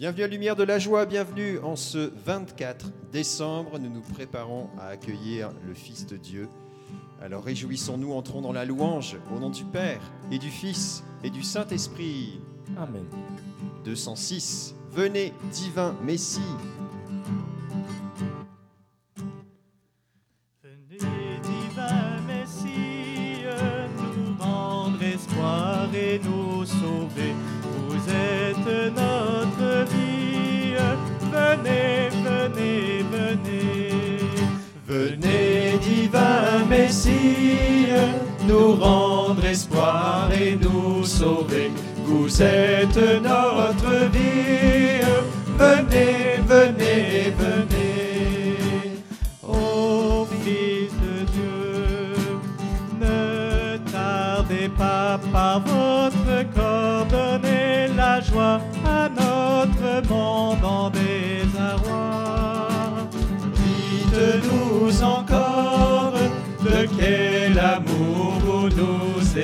Bienvenue à Lumière de la Joie, bienvenue en ce 24 décembre. Nous nous préparons à accueillir le Fils de Dieu. Alors réjouissons-nous, entrons dans la louange au nom du Père et du Fils et du Saint-Esprit. Amen. 206. Venez, divin Messie. Nous rendre espoir et nous sauver. Vous êtes notre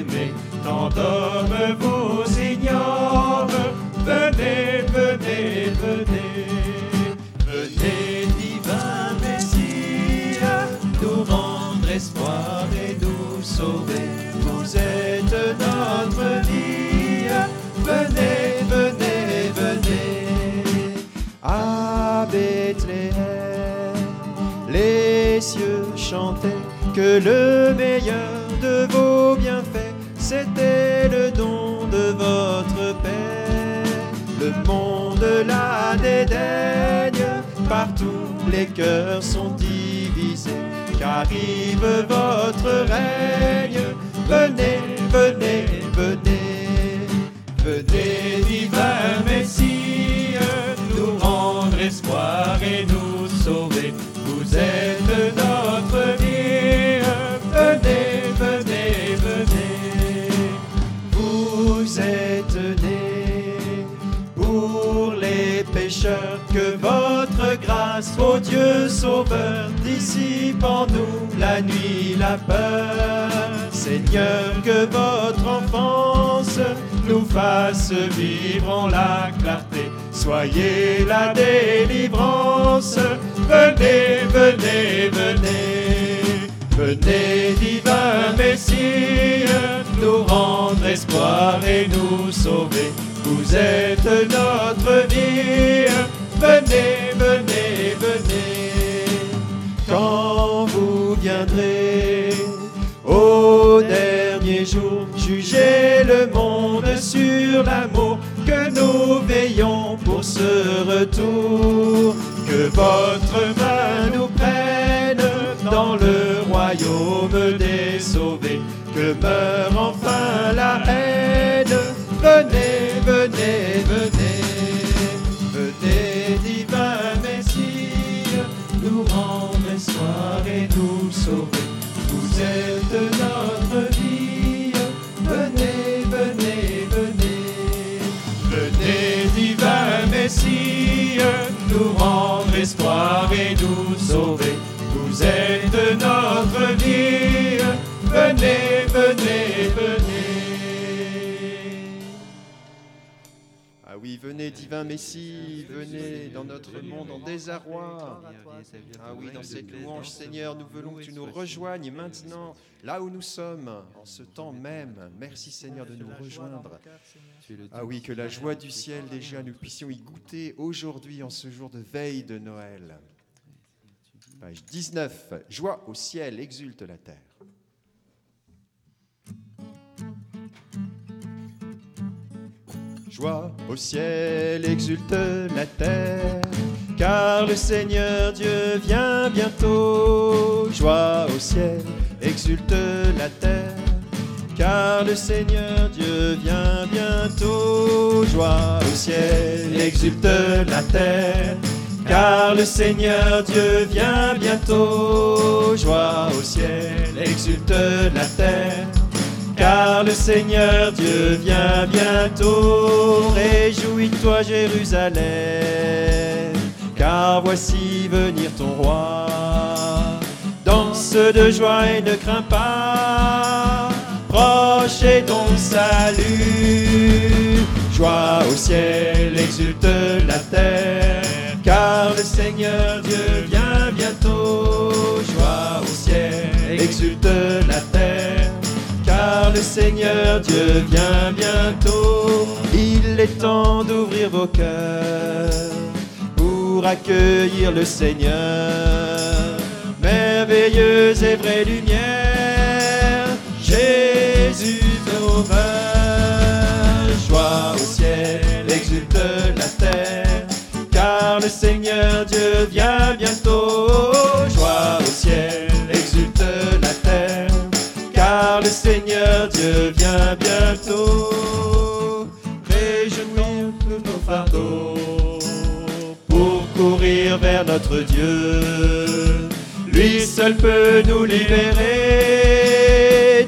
aimez, tant d'hommes vous ignorent. Venez, venez, venez, venez, divin Messie, nous rendre espoir et nous sauver. Vous êtes notre vie. Venez, venez, venez. À Bethléem, les cieux chantaient que le meilleur c'était le don de votre Père. Le monde la dédaigne, partout les cœurs sont divisés, qu'arrive votre règne. Venez, venez, venez, venez, divin Messie, nous rendre espoir et nous sauver. Vous êtes notre que votre grâce, ô Dieu Sauveur, dissipe en nous la nuit, la peur. Seigneur, que votre enfance nous fasse vivre en la clarté. Soyez la délivrance. Venez, venez, venez. Venez, divin Messie, nous rendre espoir et nous sauver. Vous êtes notre vie. Venez, venez, venez. Quand vous viendrez au dernier jour, jugez le monde sur l'amour que nous veillons pour ce retour. Que votre main nous prenne dans le royaume des sauvés. Que meure enfin la haine. Nous rendre espoir et nous sauver. Vous êtes notre vie. Venez, venez, venez. Venez, divin Messie, nous rendre espoir et nous sauver. Venez, divin Messie, venez dans notre monde en désarroi. Ah oui, dans cette louange, Seigneur, nous voulons que tu nous rejoignes maintenant, là où nous sommes, en ce temps même. Merci, Seigneur, de nous rejoindre. Ah oui, que la joie du ciel, déjà, nous puissions y goûter aujourd'hui, en ce jour de veille de Noël. Page 19. Joie au ciel, exulte la terre. Joie au ciel, exulte la terre, car le Seigneur Dieu vient bientôt. Joie au ciel, exulte la terre, car le Seigneur Dieu vient bientôt. Joie au ciel, exulte la terre, car le Seigneur Dieu vient bientôt. Joie au ciel, exulte la terre car le Seigneur Dieu vient bientôt. Réjouis-toi Jérusalem, car voici venir ton roi. Danse de joie et ne crains pas, proche est ton salut. Joie au ciel, exulte la terre, car le Seigneur Dieu Seigneur Dieu vient bientôt. Il est temps d'ouvrir vos cœurs pour accueillir le Seigneur. Merveilleuse et vraie lumière, Jésus sauveur. Joie au ciel, exulte la terre, car le Seigneur Dieu vient bientôt. Vient bientôt. Réjouir tous nos fardeaux pour courir vers notre Dieu. Lui seul peut nous libérer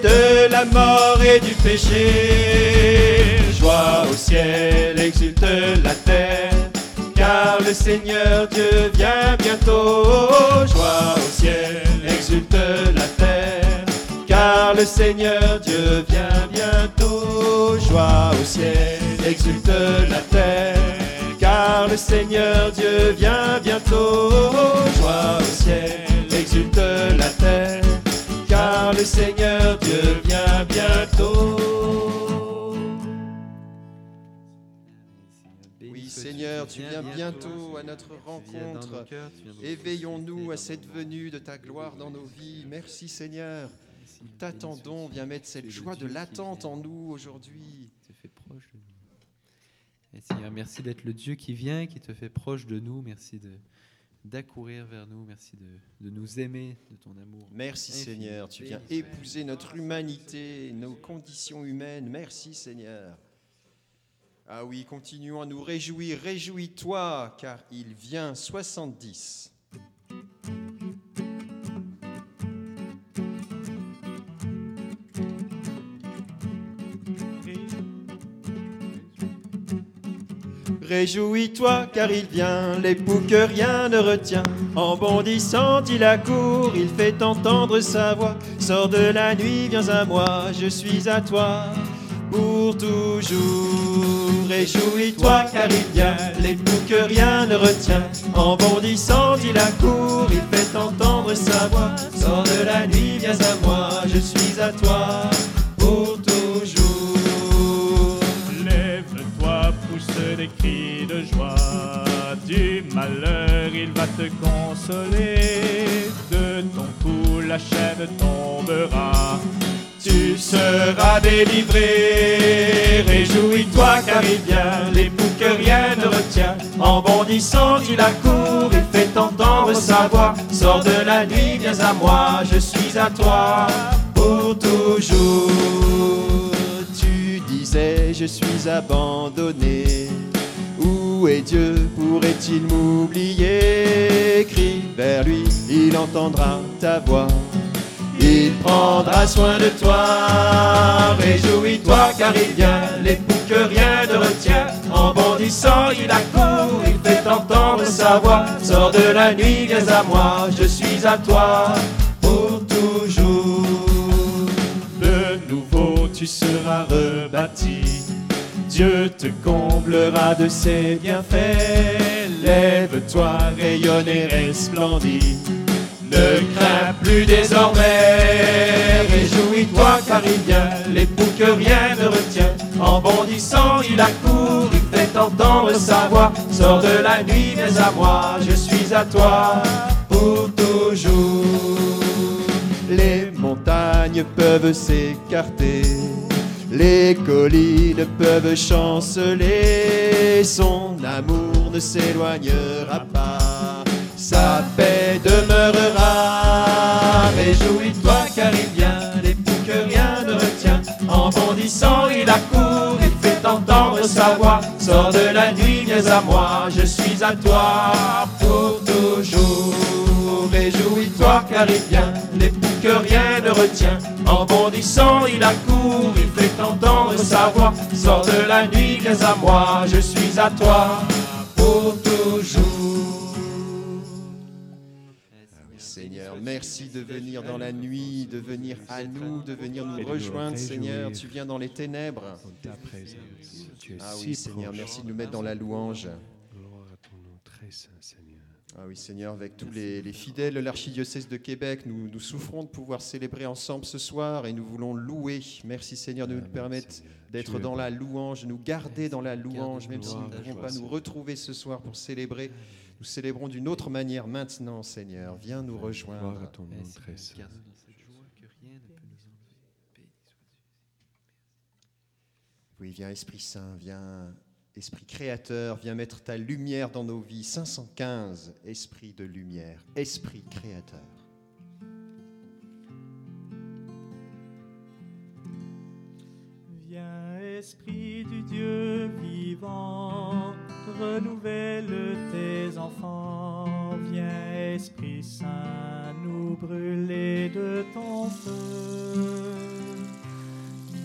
de la mort et du péché. Joie au ciel, exulte la terre, car le Seigneur Dieu vient bientôt. Joie au ciel, le Seigneur Dieu vient bientôt. Joie au ciel, exulte la terre, car le Seigneur Dieu vient bientôt. Joie au ciel, exulte la terre, car le Seigneur Dieu vient bientôt. Oui, Seigneur, tu viens bientôt à notre rencontre. Éveillons-nous à cette venue de ta gloire dans nos vies. Merci Seigneur. Nous t'attendons. Viens mettre cette joie de l'attente en nous aujourd'hui. te fait proche de nous. Et Seigneur, merci d'être le Dieu qui vient, qui te fait proche de nous. Merci de d'accourir vers nous. Merci de, de nous aimer, de ton amour. Merci Infini. Seigneur. Tu viens épouser notre humanité, nos conditions humaines. Merci Seigneur. Ah oui, continuons à nous réjouir. Réjouis-toi, car il vient 70. Réjouis-toi car il vient, l'époux que rien ne retient. En bondissant, il accourt, il fait entendre sa voix. Sors de la nuit, viens à moi, je suis à toi pour toujours. Réjouis-toi car il vient, l'époux que rien ne retient. En bondissant, il accourt, il fait entendre sa voix. Sors de la nuit, viens à moi, je suis à toi joie. Du malheur, il va te consoler. De ton cou, la chaîne tombera. Tu seras délivré, réjouis-toi car il vient, l'époux que rien ne retient. En bondissant, il accourt, il fait entendre sa voix. Sors de la nuit, viens à moi, je suis à toi pour toujours. Tu disais, je suis abandonné. Où est Dieu? Pourrait-il m'oublier? Crie vers lui, il entendra ta voix. Il prendra soin de toi, réjouis-toi car il vient, l'époux que rien ne retient. En bondissant, il accourt, il fait entendre sa voix. Sors de la nuit, viens à moi, je suis à toi pour toujours. De nouveau, tu seras rebâti. Dieu te comblera de ses bienfaits. Lève-toi, rayonne et resplendis. Ne crains plus désormais, réjouis-toi car il vient, l'époux que rien ne retient. En bondissant, il accourt, il fait entendre sa voix. Sors de la nuit, viens à moi, je suis à toi pour toujours. Les montagnes peuvent s'écarter, les collines peuvent chanceler, son amour ne s'éloignera pas, sa paix demeurera. Réjouis-toi car il vient, l'époux que rien ne retient. En bondissant, il accourt, il fait entendre sa voix. Sors de la nuit, viens à moi, je suis à toi pour toujours. Réjouis-toi car il vient, l'époux que rien ne retient. En bondissant, il accourt, Sors de la nuit, viens à moi, je suis à toi pour toujours. Seigneur, merci de venir dans la nuit, de venir à nous, de venir nous rejoindre, Seigneur. Tu viens dans les ténèbres. Ah si oui, Seigneur, merci de nous mettre dans la louange. Gloire très saint Seigneur. Ah oui, Seigneur, avec tous les, les fidèles de l'archidiocèse de Québec, nous, nous souffrons de pouvoir célébrer ensemble ce soir et nous voulons louer. Merci Seigneur de nous Amen, permettre d'être dans la louange, de nous garder dans la louange, même si nous ne pouvons pas nous retrouver ce soir pour célébrer. Nous célébrons d'une autre manière maintenant, Seigneur. Viens nous Gloire à rejoindre. ton nom très saint. Oui, viens Esprit Saint, viens Esprit Créateur, viens mettre ta lumière dans nos vies. 515, Esprit de lumière, Esprit Créateur. Viens, Esprit du Dieu vivant, renouvelle tes enfants. Viens, Esprit Saint, nous brûler de ton feu.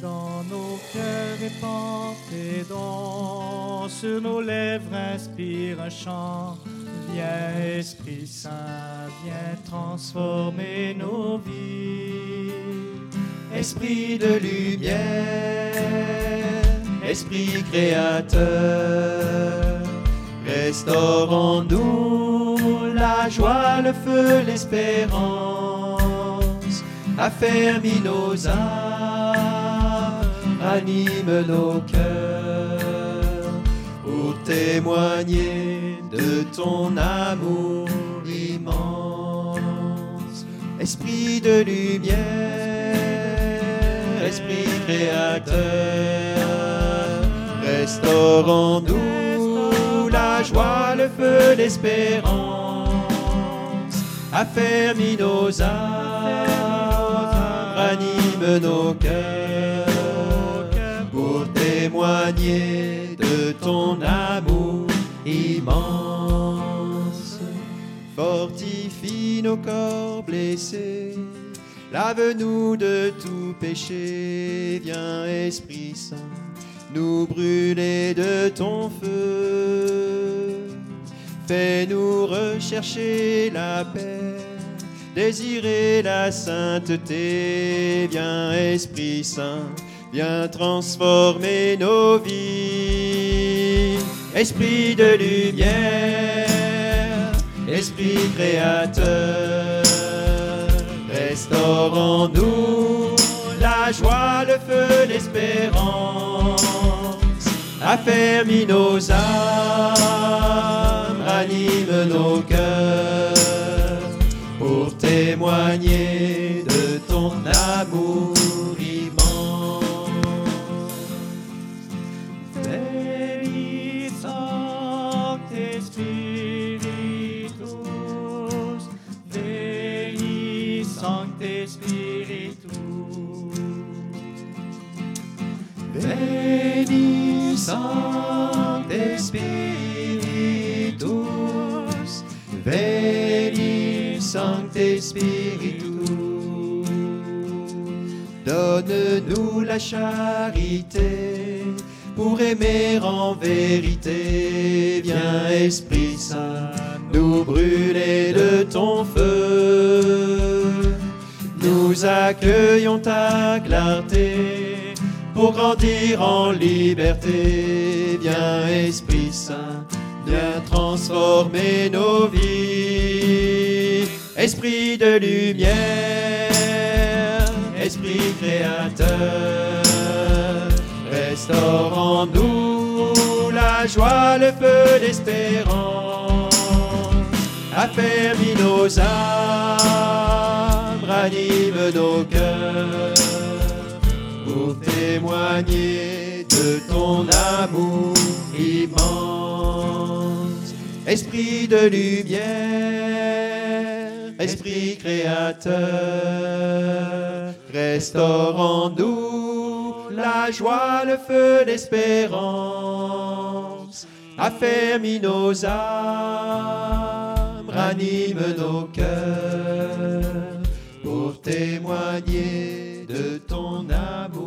Dans nos cœurs tes dons, sur nos lèvres inspire un chant. Viens, Esprit Saint, viens transformer nos vies. Esprit de lumière, Esprit créateur, restaure en nous la joie, le feu, l'espérance, affermis nos âmes, ranime nos cœurs, pour témoigner de ton amour immense. Esprit de lumière, Esprit créateur, restaure en nous la joie, le feu, l'espérance, affermis nos âmes, ranime nos cœurs, témoigner de ton amour immense. Fortifie nos corps blessés, lave-nous de tout péché, viens Esprit Saint, nous brûler de ton feu. Fais-nous rechercher la paix, désirer la sainteté, viens Esprit Saint, viens transformer nos vies. Esprit de lumière, Esprit créateur, restaure en nous la joie, le feu, l'espérance, affermis nos âmes, ranime nos cœurs, pour témoigner de ton amour Sancte Spiritus, Veni Sancte Spiritus. Donne-nous la charité pour aimer en vérité. Viens Esprit Saint, nous brûler de ton feu. Nous accueillons ta clarté pour grandir en liberté. Viens Esprit Saint, viens transformer nos vies. Esprit de lumière, Esprit créateur, restaure en nous la joie, le feu, l'espérance, affermis nos âmes, ranime nos cœurs, pour témoigner de ton amour immense. Esprit de lumière, Esprit créateur, restaure en nous la joie, le feu, l'espérance, affermis nos âmes, ranime nos cœurs, pour témoigner de ton amour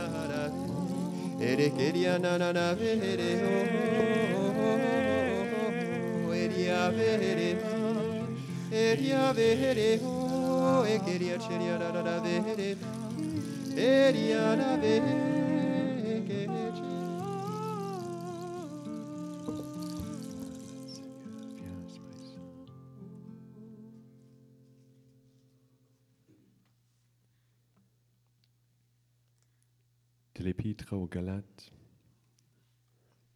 Erekeria na na na vehere ho Eria vehere Eria vehere ho Ekeria cheria na na na vehere Eria na vehere de l'Épître aux Galates.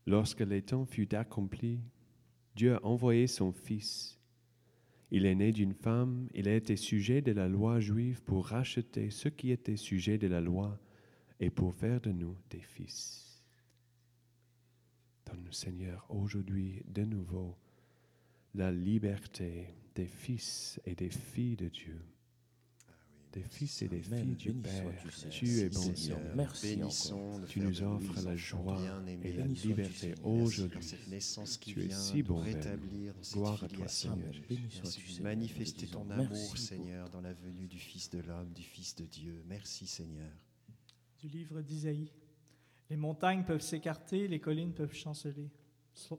Lorsque les temps fut accompli, Dieu a envoyé son Fils. Il est né d'une femme, il a été sujet de la loi juive pour racheter ceux qui étaient sujets de la loi et pour faire de nous des fils. Donne-nous, Seigneur, aujourd'hui de nouveau la liberté des fils et des filles de Dieu des fils et des Amen. filles du Béni Père. Tu es bon Seigneur. Seigneur. Merci Tu nous offres la joie et la liberté aujourd'hui. pour cette naissance qui Tu es vient si bon, Père. rétablir dans cette Gloire à toi. Seigneur. Manifester ton amour, Seigneur, dans la venue du Fils de l'homme, du Fils de Dieu. Merci, Seigneur. du livre d'Isaïe. Les montagnes peuvent s'écarter, les collines peuvent chanceler.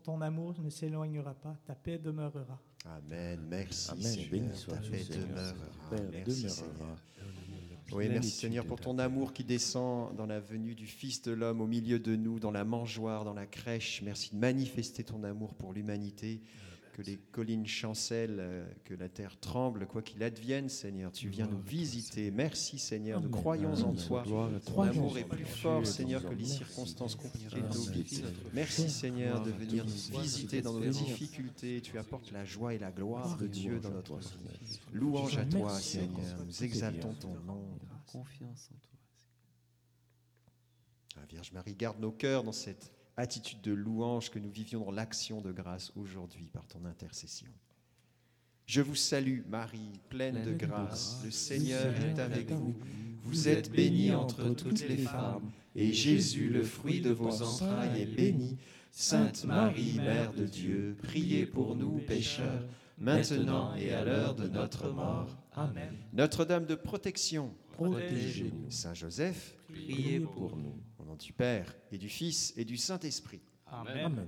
Ton amour ne s'éloignera pas, ta paix demeurera. Amen. Merci, Amen. Seigneur. Béni Ta sois-tu, paix Seigneur. demeurera. Père, Merci, demeurera. Seigneur. Oui, merci Seigneur pour ton amour qui descend dans la venue du Fils de l'homme au milieu de nous, dans la mangeoire, dans la crèche. Merci de manifester ton amour pour l'humanité. Que les collines chancellent, euh, que la terre tremble, quoi qu'il advienne, Seigneur. Tu viens nous visiter. Merci Seigneur, nous croyons en toi. Ton amour est plus fort, Seigneur, que les circonstances compliquées de nos vies. Merci Seigneur de venir nous visiter dans nos difficultés. Tu apportes la joie et la gloire de Dieu dans notre vie. Louange à toi, Seigneur. Nous exaltons ton nom. Confiance en toi. La Vierge Marie garde nos cœurs dans cette attitude de louange que nous vivions dans l'action de grâce aujourd'hui par ton intercession. Je vous salue, Marie, pleine de grâce. Le Seigneur est avec vous. Vous êtes bénie entre toutes les femmes, et Jésus, le fruit de vos entrailles, est béni. Sainte Marie, Mère de Dieu, priez pour nous pécheurs, maintenant et à l'heure de notre mort. Amen. Notre-Dame de protection, Protégez-nous. Saint Joseph, Priez pour nous. Nom du Père et du Fils et du Saint-Esprit. Amen. Amen.